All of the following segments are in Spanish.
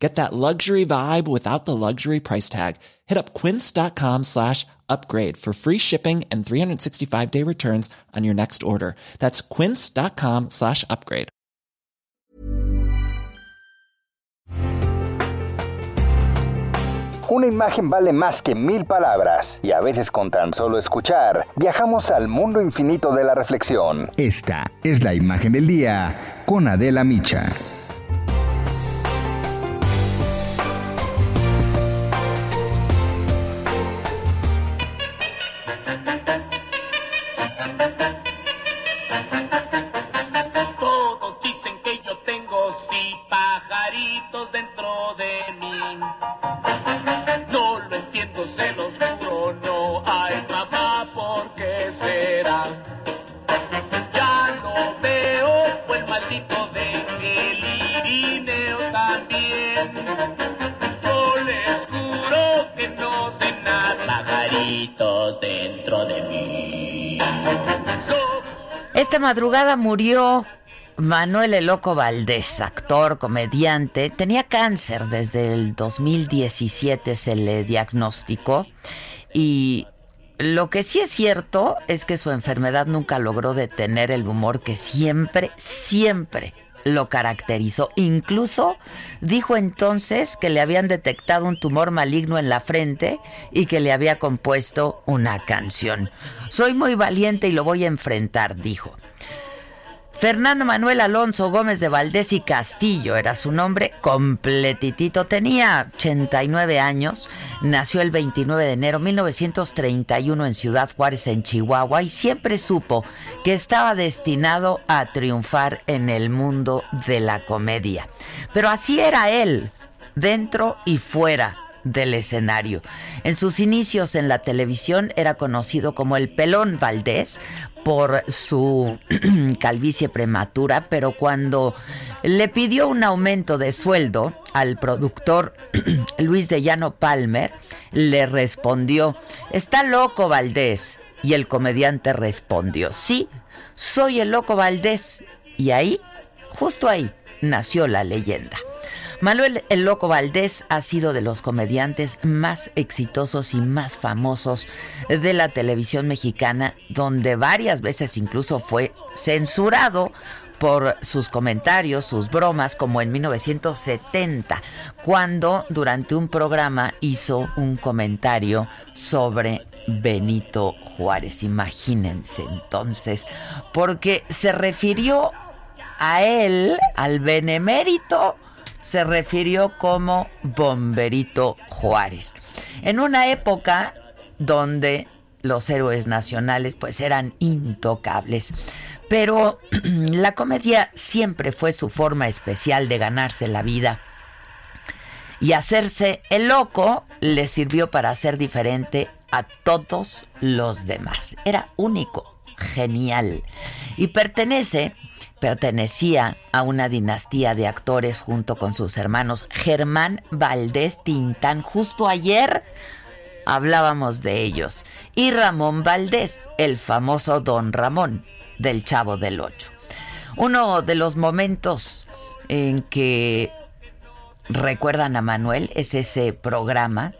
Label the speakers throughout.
Speaker 1: Get that luxury vibe without the luxury price tag. Hit up quince.com slash upgrade for free shipping and 365 day returns on your next order. That's quince.com slash upgrade.
Speaker 2: Una imagen vale más que mil palabras y a veces con tan solo escuchar viajamos al mundo infinito de la reflexión.
Speaker 3: Esta es la imagen del día con Adela Micha.
Speaker 4: Sí pajaritos dentro de mí. No lo entiendo, se los juro, no hay mamá, ¿por qué será? Ya lo veo, fue el maldito de el Irineo también. Yo les juro que no sé nada, pajaritos dentro de mí.
Speaker 5: Esta madrugada murió Manuel El Loco Valdés, actor, comediante. Tenía cáncer desde el 2017, se le diagnosticó. Y lo que sí es cierto es que su enfermedad nunca logró detener el humor que siempre, siempre lo caracterizó. Incluso dijo entonces que le habían detectado un tumor maligno en la frente y que le había compuesto una canción. Soy muy valiente y lo voy a enfrentar, dijo. Fernando Manuel Alonso Gómez de Valdés y Castillo era su nombre completitito. Tenía 89 años, nació el 29 de enero de 1931 en Ciudad Juárez, en Chihuahua, y siempre supo que estaba destinado a triunfar en el mundo de la comedia. Pero así era él, dentro y fuera del escenario. En sus inicios en la televisión era conocido como el Pelón Valdés por su calvicie prematura, pero cuando le pidió un aumento de sueldo al productor Luis de Llano Palmer, le respondió, está loco Valdés. Y el comediante respondió, sí, soy el loco Valdés. Y ahí, justo ahí, nació la leyenda. Manuel El Loco Valdés ha sido de los comediantes más exitosos y más famosos de la televisión mexicana, donde varias veces incluso fue censurado por sus comentarios, sus bromas, como en 1970, cuando durante un programa hizo un comentario sobre Benito Juárez. Imagínense entonces, porque se refirió a él, al benemérito, se refirió como Bomberito Juárez. En una época donde los héroes nacionales pues eran intocables. Pero la comedia siempre fue su forma especial de ganarse la vida. Y hacerse el loco le sirvió para ser diferente a todos los demás. Era único, genial. Y pertenece pertenecía a una dinastía de actores junto con sus hermanos Germán Valdés Tintán. Justo ayer hablábamos de ellos. Y Ramón Valdés, el famoso Don Ramón del Chavo del Ocho. Uno de los momentos en que recuerdan a Manuel es ese programa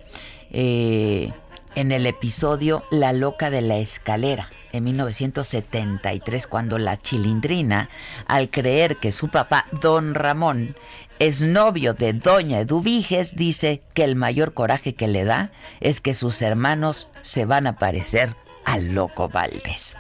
Speaker 5: eh, en el episodio La Loca de la Escalera en 1973 cuando la chilindrina, al creer que su papá, don Ramón, es novio de doña Eduviges, dice que el mayor coraje que le da es que sus hermanos se van a parecer al loco Valdés.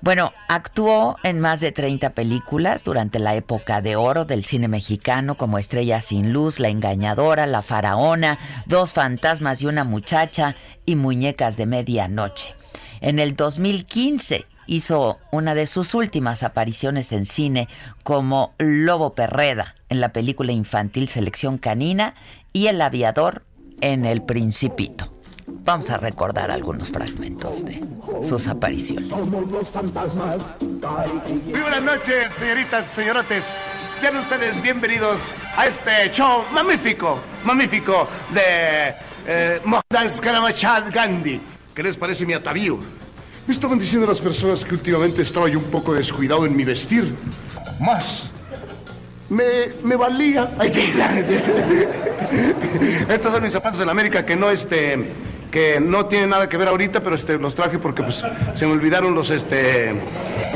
Speaker 5: Bueno, actuó en más de 30 películas durante la época de oro del cine mexicano como Estrella sin luz, La engañadora, La faraona, Dos fantasmas y una muchacha y Muñecas de medianoche. En el 2015 hizo una de sus últimas apariciones en cine como Lobo Perreda en la película infantil Selección Canina y El Aviador en El Principito. Vamos a recordar algunos fragmentos de sus apariciones.
Speaker 6: Muy buenas noches, señoritas y señorotes. Sean ustedes bienvenidos a este show magnífico, magnífico de eh, Mohandas Karamachand Gandhi. ¿Qué les parece mi atavío? Me estaban diciendo las personas que últimamente estaba yo un poco descuidado en mi vestir. Más. Me, me valía. Ay, sí. Estos son mis zapatos de la América que no, este, que no tienen nada que ver ahorita, pero este, los traje porque pues, se me olvidaron los, este,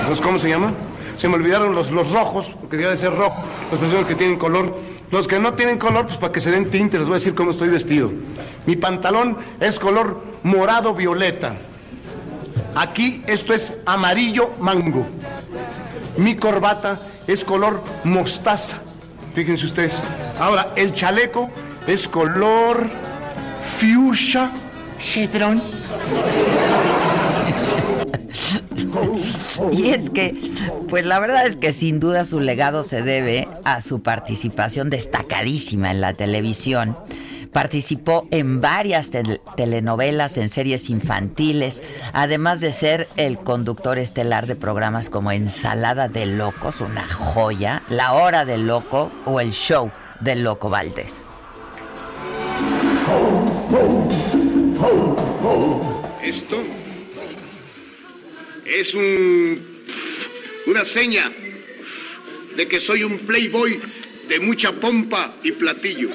Speaker 6: los, ¿cómo se llama? Se me olvidaron los, los rojos, porque debe de ser rojo, las personas que tienen color. Los que no tienen color, pues para que se den tinte, les voy a decir cómo estoy vestido. Mi pantalón es color morado violeta. Aquí esto es amarillo mango. Mi corbata es color mostaza. Fíjense ustedes. Ahora, el chaleco es color fuchsia chevron.
Speaker 5: Y es que, pues la verdad es que sin duda su legado se debe a su participación destacadísima en la televisión. Participó en varias tel- telenovelas, en series infantiles, además de ser el conductor estelar de programas como Ensalada de Locos, una joya, La Hora del Loco o El Show del Loco Valdés.
Speaker 6: Esto es un una seña de que soy un playboy de mucha pompa y platillo.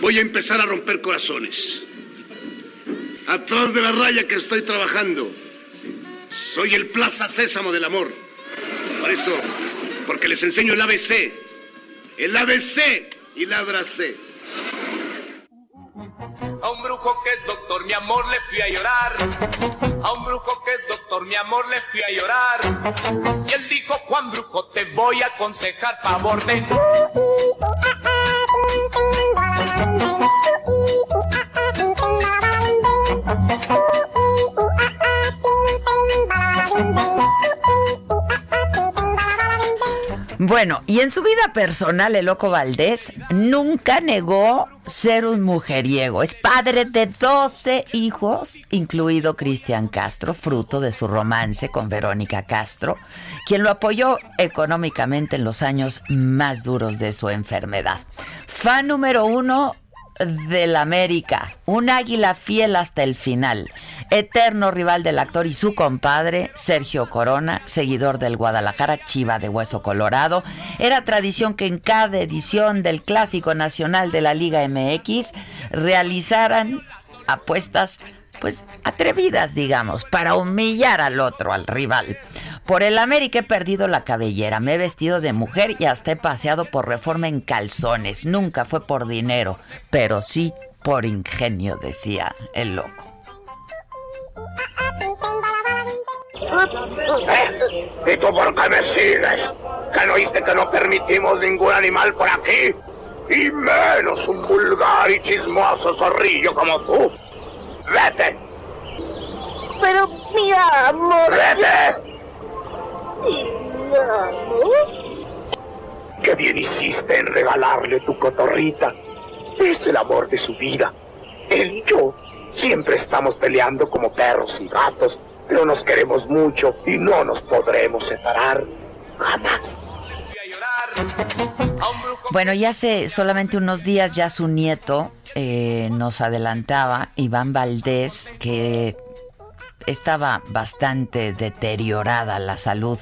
Speaker 6: Voy a empezar a romper corazones. Atrás de la raya que estoy trabajando, soy el Plaza Sésamo del amor. Por eso, porque les enseño el ABC. El ABC y la abracé.
Speaker 4: Brujo que es doctor, mi amor, le fui a llorar. A un brujo que es doctor, mi amor, le fui a llorar. Y él dijo, Juan Brujo, te voy a aconsejar favor de...
Speaker 5: Bueno, y en su vida personal, el Loco Valdés nunca negó ser un mujeriego. Es padre de 12 hijos, incluido Cristian Castro, fruto de su romance con Verónica Castro, quien lo apoyó económicamente en los años más duros de su enfermedad. Fan número uno del América, un águila fiel hasta el final, eterno rival del actor y su compadre, Sergio Corona, seguidor del Guadalajara, Chiva de Hueso Colorado. Era tradición que en cada edición del Clásico Nacional de la Liga MX realizaran apuestas pues atrevidas, digamos, para humillar al otro, al rival. Por el América he perdido la cabellera, me he vestido de mujer y hasta he paseado por reforma en calzones. Nunca fue por dinero, pero sí por ingenio, decía el loco.
Speaker 7: ¿Y tú por qué me sigues? ¿Que no oíste que no permitimos ningún animal por aquí? Y menos un vulgar y chismoso zorrillo como tú. ¡Vete!
Speaker 8: Pero mi amor.
Speaker 7: ¡Vete! ¡Qué bien hiciste en regalarle tu cotorrita! Es el amor de su vida. Él y yo siempre estamos peleando como perros y gatos, pero nos queremos mucho y no nos podremos separar. Jamás.
Speaker 5: Bueno, y hace solamente unos días ya su nieto eh, nos adelantaba, Iván Valdés, que estaba bastante deteriorada la salud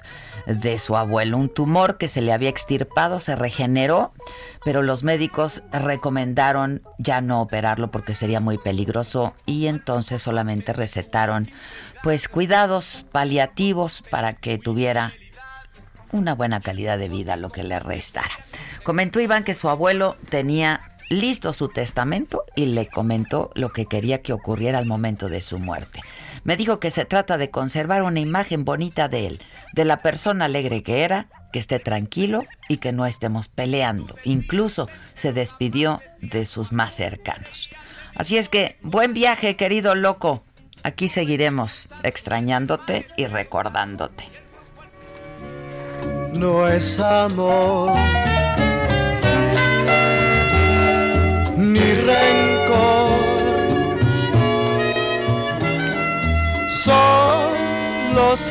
Speaker 5: de su abuelo. Un tumor que se le había extirpado se regeneró, pero los médicos recomendaron ya no operarlo porque sería muy peligroso y entonces solamente recetaron pues cuidados paliativos para que tuviera una buena calidad de vida lo que le restara. Comentó Iván que su abuelo tenía listo su testamento y le comentó lo que quería que ocurriera al momento de su muerte. Me dijo que se trata de conservar una imagen bonita de él, de la persona alegre que era, que esté tranquilo y que no estemos peleando. Incluso se despidió de sus más cercanos. Así es que, buen viaje, querido loco. Aquí seguiremos extrañándote y recordándote.
Speaker 9: no es amor.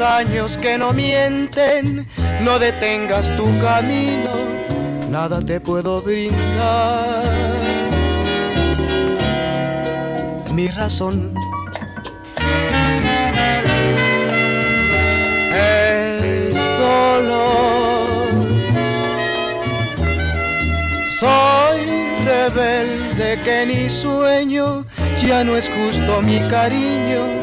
Speaker 9: Años que no mienten, no detengas tu camino, nada te puedo brindar. Mi razón es dolor. Soy rebelde que ni sueño, ya no es justo mi cariño,